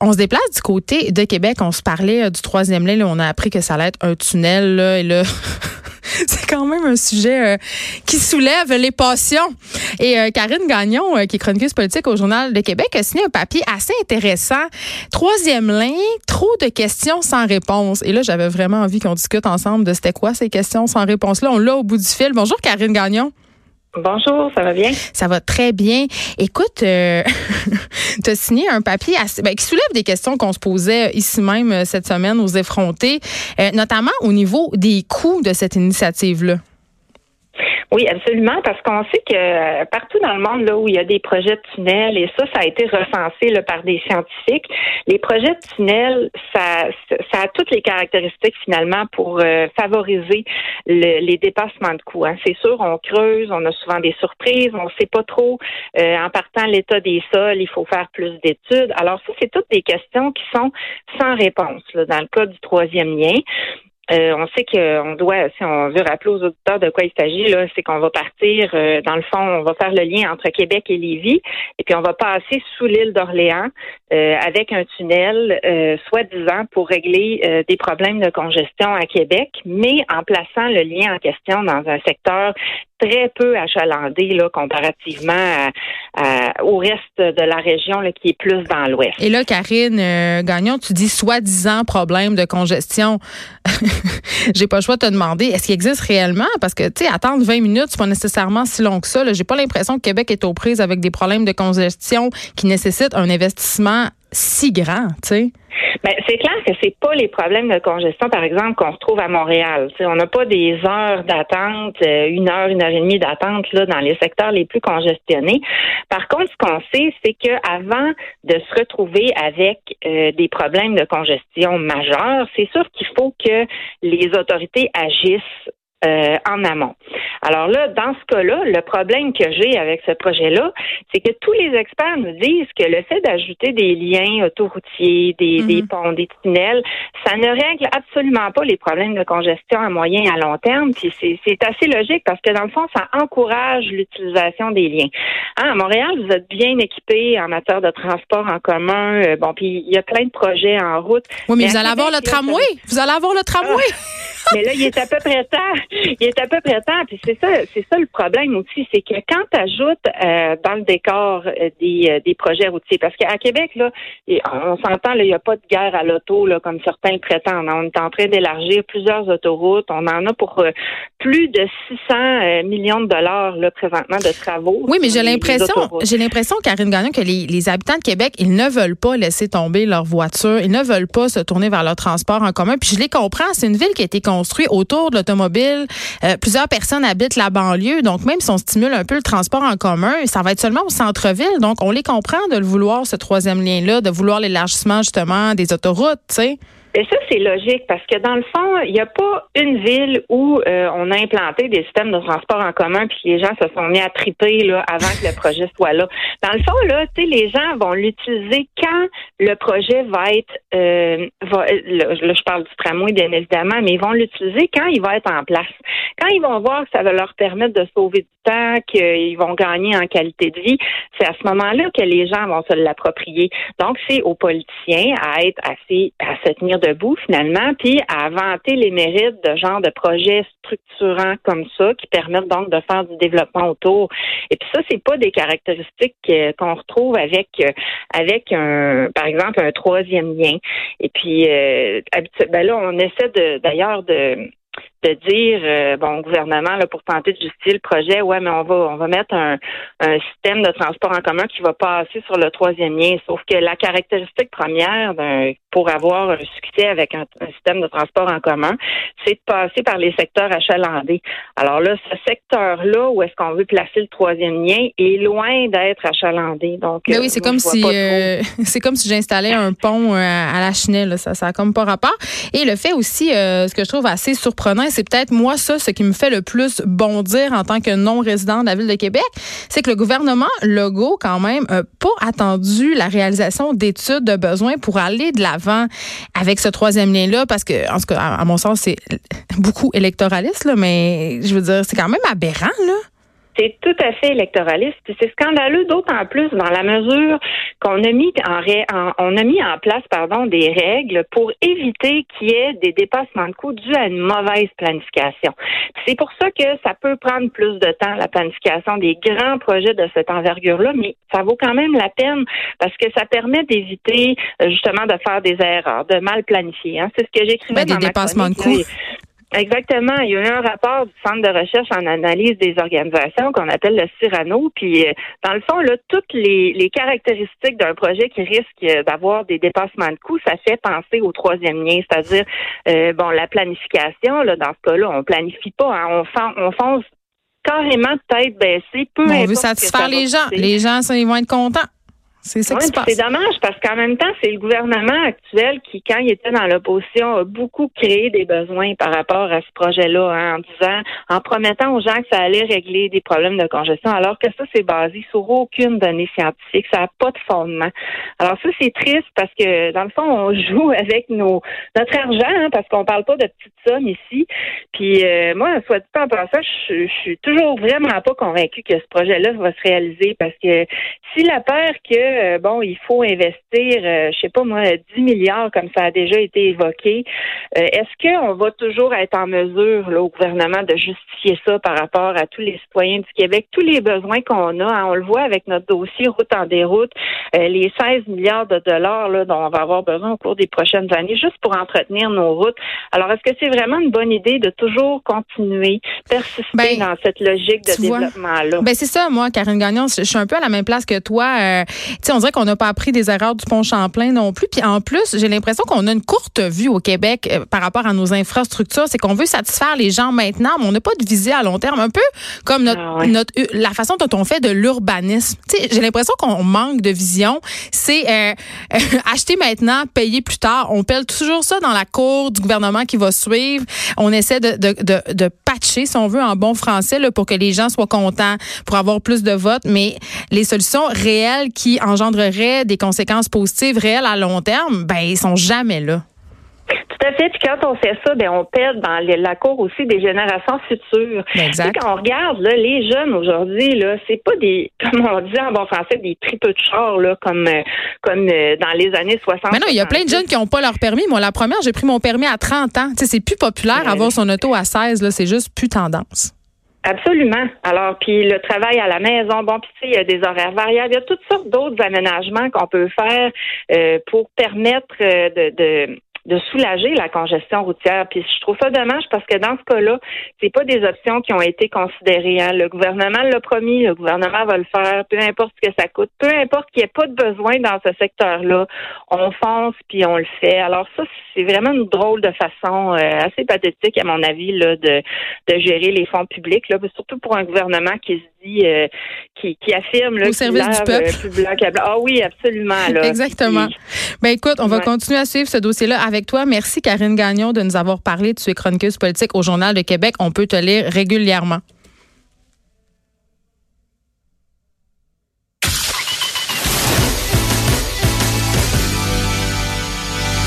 on se déplace du côté de Québec. On se parlait du troisième lien. on a appris que ça allait être un tunnel. Là, et là, c'est quand même un sujet euh, qui soulève les passions. Et euh, Karine Gagnon, euh, qui est chroniqueuse politique au Journal de Québec, a signé un papier assez intéressant. Troisième ligne, trop de questions sans réponse. Et là, j'avais vraiment envie qu'on discute ensemble de c'était quoi ces questions sans réponse. Là, on l'a au bout du fil. Bonjour, Karine Gagnon. Bonjour, ça va bien? Ça va très bien. Écoute, euh, tu as signé un papier ben, qui soulève des questions qu'on se posait ici même cette semaine aux effrontés, notamment au niveau des coûts de cette initiative-là. Oui, absolument, parce qu'on sait que euh, partout dans le monde, là où il y a des projets de tunnels, et ça, ça a été recensé là, par des scientifiques, les projets de tunnels, ça, ça a toutes les caractéristiques finalement pour euh, favoriser les dépassements de coûts. Hein. C'est sûr, on creuse, on a souvent des surprises, on ne sait pas trop euh, en partant l'état des sols, il faut faire plus d'études. Alors ça, c'est toutes des questions qui sont sans réponse là, dans le cas du troisième lien. Euh, on sait qu'on doit, si on veut rappeler aux auditeurs de quoi il s'agit, là, c'est qu'on va partir, euh, dans le fond, on va faire le lien entre Québec et Lévis, et puis on va passer sous l'île d'Orléans euh, avec un tunnel, soi-disant, pour régler des problèmes de congestion à Québec, mais en plaçant le lien en question dans un secteur très peu achalandé là, comparativement au reste de la région là, qui est plus dans l'ouest. Et là, Karine euh, Gagnon, tu dis soi-disant problème de congestion. J'ai pas le choix de te demander, est-ce qu'il existe réellement? Parce que, tu sais, attendre 20 minutes, c'est pas nécessairement si long que ça. J'ai pas l'impression que Québec est aux prises avec des problèmes de congestion qui nécessitent un investissement si grand, tu sais? Ben, c'est clair que c'est pas les problèmes de congestion, par exemple, qu'on retrouve à Montréal. on n'a pas des heures d'attente, euh, une heure, une heure et demie d'attente là dans les secteurs les plus congestionnés. Par contre, ce qu'on sait, c'est que avant de se retrouver avec euh, des problèmes de congestion majeurs, c'est sûr qu'il faut que les autorités agissent euh, en amont. Alors là, dans ce cas-là, le problème que j'ai avec ce projet-là, c'est que tous les experts nous disent que le fait d'ajouter des liens autoroutiers, des, des mhm. ponts, des tunnels, ça ne règle absolument pas les problèmes de congestion à moyen et à long terme. Puis c'est assez logique parce que dans le fond, ça encourage l'utilisation des liens. Hein, à Montréal, vous êtes bien équipés en matière de transport en commun. Euh, bon, puis il y a plein de projets en route. Oui, mais, vous allez avoir le tramway. Vous allez avoir le tramway. mais là, il est à peu près temps. Il est à peu près temps. Puis c'est ça, c'est ça le problème aussi, c'est que quand tu ajoutes euh, dans le décor euh, des, euh, des projets routiers, parce qu'à Québec, là, on s'entend, il n'y a pas de guerre à l'auto, là, comme certains le prétendent. On est en train d'élargir plusieurs autoroutes. On en a pour plus de 600 millions de dollars là, présentement de travaux. Oui, mais j'ai l'impression, j'ai l'impression, Karine Gagnon, que les, les habitants de Québec, ils ne veulent pas laisser tomber leur voiture. Ils ne veulent pas se tourner vers leur transport en commun. Puis je les comprends. C'est une ville qui a été construite autour de l'automobile. plusieurs personnes habitent la banlieue. Donc, même si on stimule un peu le transport en commun, ça va être seulement au centre-ville. Donc, on les comprend de le vouloir, ce troisième lien-là, de vouloir l'élargissement, justement, des autoroutes, tu. Et ça, c'est logique parce que dans le fond, il n'y a pas une ville où euh, on a implanté des systèmes de transport en commun puis les gens se sont mis à triper là, avant que le projet soit là. Dans le fond, là, tu sais, les gens vont l'utiliser quand le projet va être euh, va, là, je parle du tramway, bien évidemment, mais ils vont l'utiliser quand il va être en place. Quand ils vont voir que ça va leur permettre de sauver du temps, qu'ils vont gagner en qualité de vie, c'est à ce moment-là que les gens vont se l'approprier. Donc, c'est aux politiciens à être assez, à se tenir debout finalement, puis à vanter les mérites de genre de projets structurants comme ça qui permettent donc de faire du développement autour. Et puis ça, c'est pas des caractéristiques qu'on retrouve avec euh, avec un, par exemple, un troisième lien. Et puis, euh, ben là, on essaie de d'ailleurs de de dire euh, bon gouvernement là, pour tenter de justifier le projet, ouais, mais on va on va mettre un, un système de transport en commun qui va passer sur le troisième lien. Sauf que la caractéristique première pour avoir un succès avec un, système de transport en commun, c'est de passer par les secteurs achalandés. Alors là, ce secteur-là, où est-ce qu'on veut placer le troisième lien, est loin d'être achalandé. Donc, mais oui, euh, c'est comme, si, euh, c'est comme si j'installais un pont à la chenille. Ça, ça a comme pas rapport. Et le fait aussi, ce que je trouve assez surprenant, c'est peut-être moi ça, ce qui me fait le plus bondir en tant que non-résident de la ville de Québec, c'est que le gouvernement Legault, quand même, n'a pas attendu la réalisation d'études de besoins pour aller de l'avant avec ce troisième lien-là, parce que, en tout cas, à, mon sens, c'est beaucoup électoraliste, là, mais je veux dire, c'est quand même aberrant, là. C'est tout à fait électoraliste. C'est scandaleux d'autant plus dans la mesure qu'on a mis en, on a mis en place pardon des règles pour éviter qu'il y ait des dépassements de coûts dus à une mauvaise planification. C'est pour ça que ça peut prendre plus de temps la planification des grands projets de cette envergure-là, mais ça vaut quand même la peine parce que ça permet d'éviter euh, justement de faire des erreurs, de mal planifier. Hein. C'est ce que j'écrivais dans des dépassements de coûts. Exactement. Il y a eu un rapport du Centre de recherche en analyse des organisations qu'on appelle le Cyrano. Puis, euh, dans le fond, là, toutes les, les caractéristiques d'un projet qui risque euh, d'avoir des dépassements de coûts, ça fait penser au troisième lien, c'est-à-dire, euh, bon, la planification. Là, dans ce cas-là, on planifie pas. Hein, on, on fonce carrément tête baissée. Peu on veut satisfaire les gens. Les gens, ça, ils vont être contents. C'est ça C'est dommage parce qu'en même temps, c'est le gouvernement actuel qui, quand il était dans l'opposition, a beaucoup créé des besoins par rapport à ce projet-là, hein, en disant, en promettant aux gens que ça allait régler des problèmes de congestion, alors que ça, c'est basé sur aucune donnée scientifique. Ça n'a pas de fondement. Alors ça, c'est triste parce que, dans le fond, on joue avec nos notre argent, hein, parce qu'on parle pas de petites sommes ici. Puis euh, moi, soit dit en passant, je, je suis toujours vraiment pas convaincue que ce projet-là va se réaliser parce que si la peur que euh, bon, il faut investir, euh, je sais pas moi, 10 milliards comme ça a déjà été évoqué. Euh, est-ce qu'on va toujours être en mesure, là, au gouvernement, de justifier ça par rapport à tous les citoyens du Québec, tous les besoins qu'on a, hein? on le voit avec notre dossier route en déroute, les 16 milliards de dollars là, dont on va avoir besoin au cours des prochaines années, juste pour entretenir nos routes. Alors, est-ce que c'est vraiment une bonne idée de toujours continuer, persister ben, dans cette logique de développement-là? Ben c'est ça, moi, Karine Gagnon, je suis un peu à la même place que toi on dirait qu'on n'a pas appris des erreurs du pont Champlain non plus. Puis en plus, j'ai l'impression qu'on a une courte vue au Québec euh, par rapport à nos infrastructures. C'est qu'on veut satisfaire les gens maintenant, mais on n'a pas de visée à long terme. Un peu comme notre, ah notre la façon dont on fait de l'urbanisme. J'ai l'impression qu'on manque de vision. C'est euh, acheter maintenant, payer plus tard. On pèle toujours ça dans la cour du gouvernement qui va suivre. On essaie de, de, de, de patcher, si on veut, en bon français, là, pour que les gens soient contents, pour avoir plus de votes. Mais les solutions réelles qui en engendrerait des conséquences positives réelles à long terme, ben ils sont jamais là. Tout à fait. Puis quand on fait ça, ben on pète dans la cour aussi des générations futures. Ben, exact. quand on regarde là, les jeunes aujourd'hui, là, c'est pas des, comme on dit en bon français, des tripes de chars là, comme euh, comme euh, dans les années 60. Mais non, il y a plein de jeunes qui n'ont pas leur permis. Moi, la première, j'ai pris mon permis à 30 ans. Tu sais, c'est plus populaire ben avoir son auto à 16. Là, c'est juste plus tendance. Absolument. Alors, puis le travail à la maison, bon, puis il y a des horaires variables, il y a toutes sortes d'autres aménagements qu'on peut faire euh, pour permettre euh, de, de de soulager la congestion routière. Puis je trouve ça dommage parce que dans ce cas-là, c'est pas des options qui ont été considérées. Hein. Le gouvernement l'a promis, le gouvernement va le faire, peu importe ce que ça coûte, peu importe qu'il n'y ait pas de besoin dans ce secteur-là, on fonce puis on le fait. Alors ça, c'est vraiment une drôle de façon euh, assez pathétique à mon avis là, de, de gérer les fonds publics, là, surtout pour un gouvernement qui se dit euh, qui, qui affirme là, au service du peuple. Euh, ah oui, absolument. Là. Exactement. Ben écoute, on va continuer à suivre ce dossier-là avec toi. Merci Karine Gagnon de nous avoir parlé. Tu es chroniqueuse politique au Journal de Québec. On peut te lire régulièrement.